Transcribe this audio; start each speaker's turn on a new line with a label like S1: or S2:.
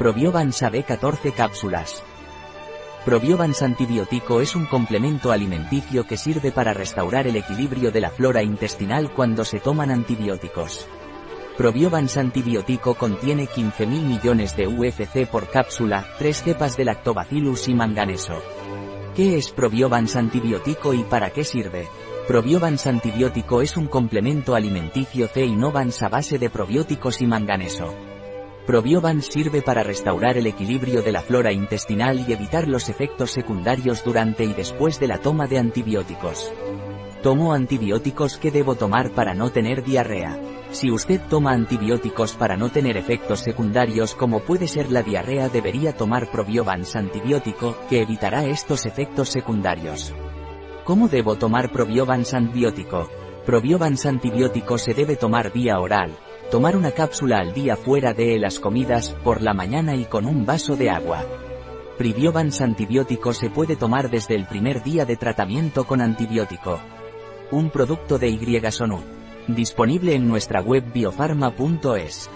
S1: Probiovans AB14 cápsulas. Probiovans antibiótico es un complemento alimenticio que sirve para restaurar el equilibrio de la flora intestinal cuando se toman antibióticos. Probiovans antibiótico contiene 15.000 millones de UFC por cápsula, 3 cepas de lactobacillus y manganeso. ¿Qué es Probiovans antibiótico y para qué sirve? Probiovans antibiótico es un complemento alimenticio C Innovans a base de probióticos y manganeso. Probiovans sirve para restaurar el equilibrio de la flora intestinal y evitar los efectos secundarios durante y después de la toma de antibióticos. ¿Tomo antibióticos que debo tomar para no tener diarrea? Si usted toma antibióticos para no tener efectos secundarios como puede ser la diarrea debería tomar Probiovans antibiótico, que evitará estos efectos secundarios. ¿Cómo debo tomar Probiovans antibiótico? Probiovans antibiótico se debe tomar vía oral. Tomar una cápsula al día fuera de las comidas, por la mañana y con un vaso de agua. Probiovans antibiótico se puede tomar desde el primer día de tratamiento con antibiótico. Un producto de Y Disponible en nuestra web biofarma.es.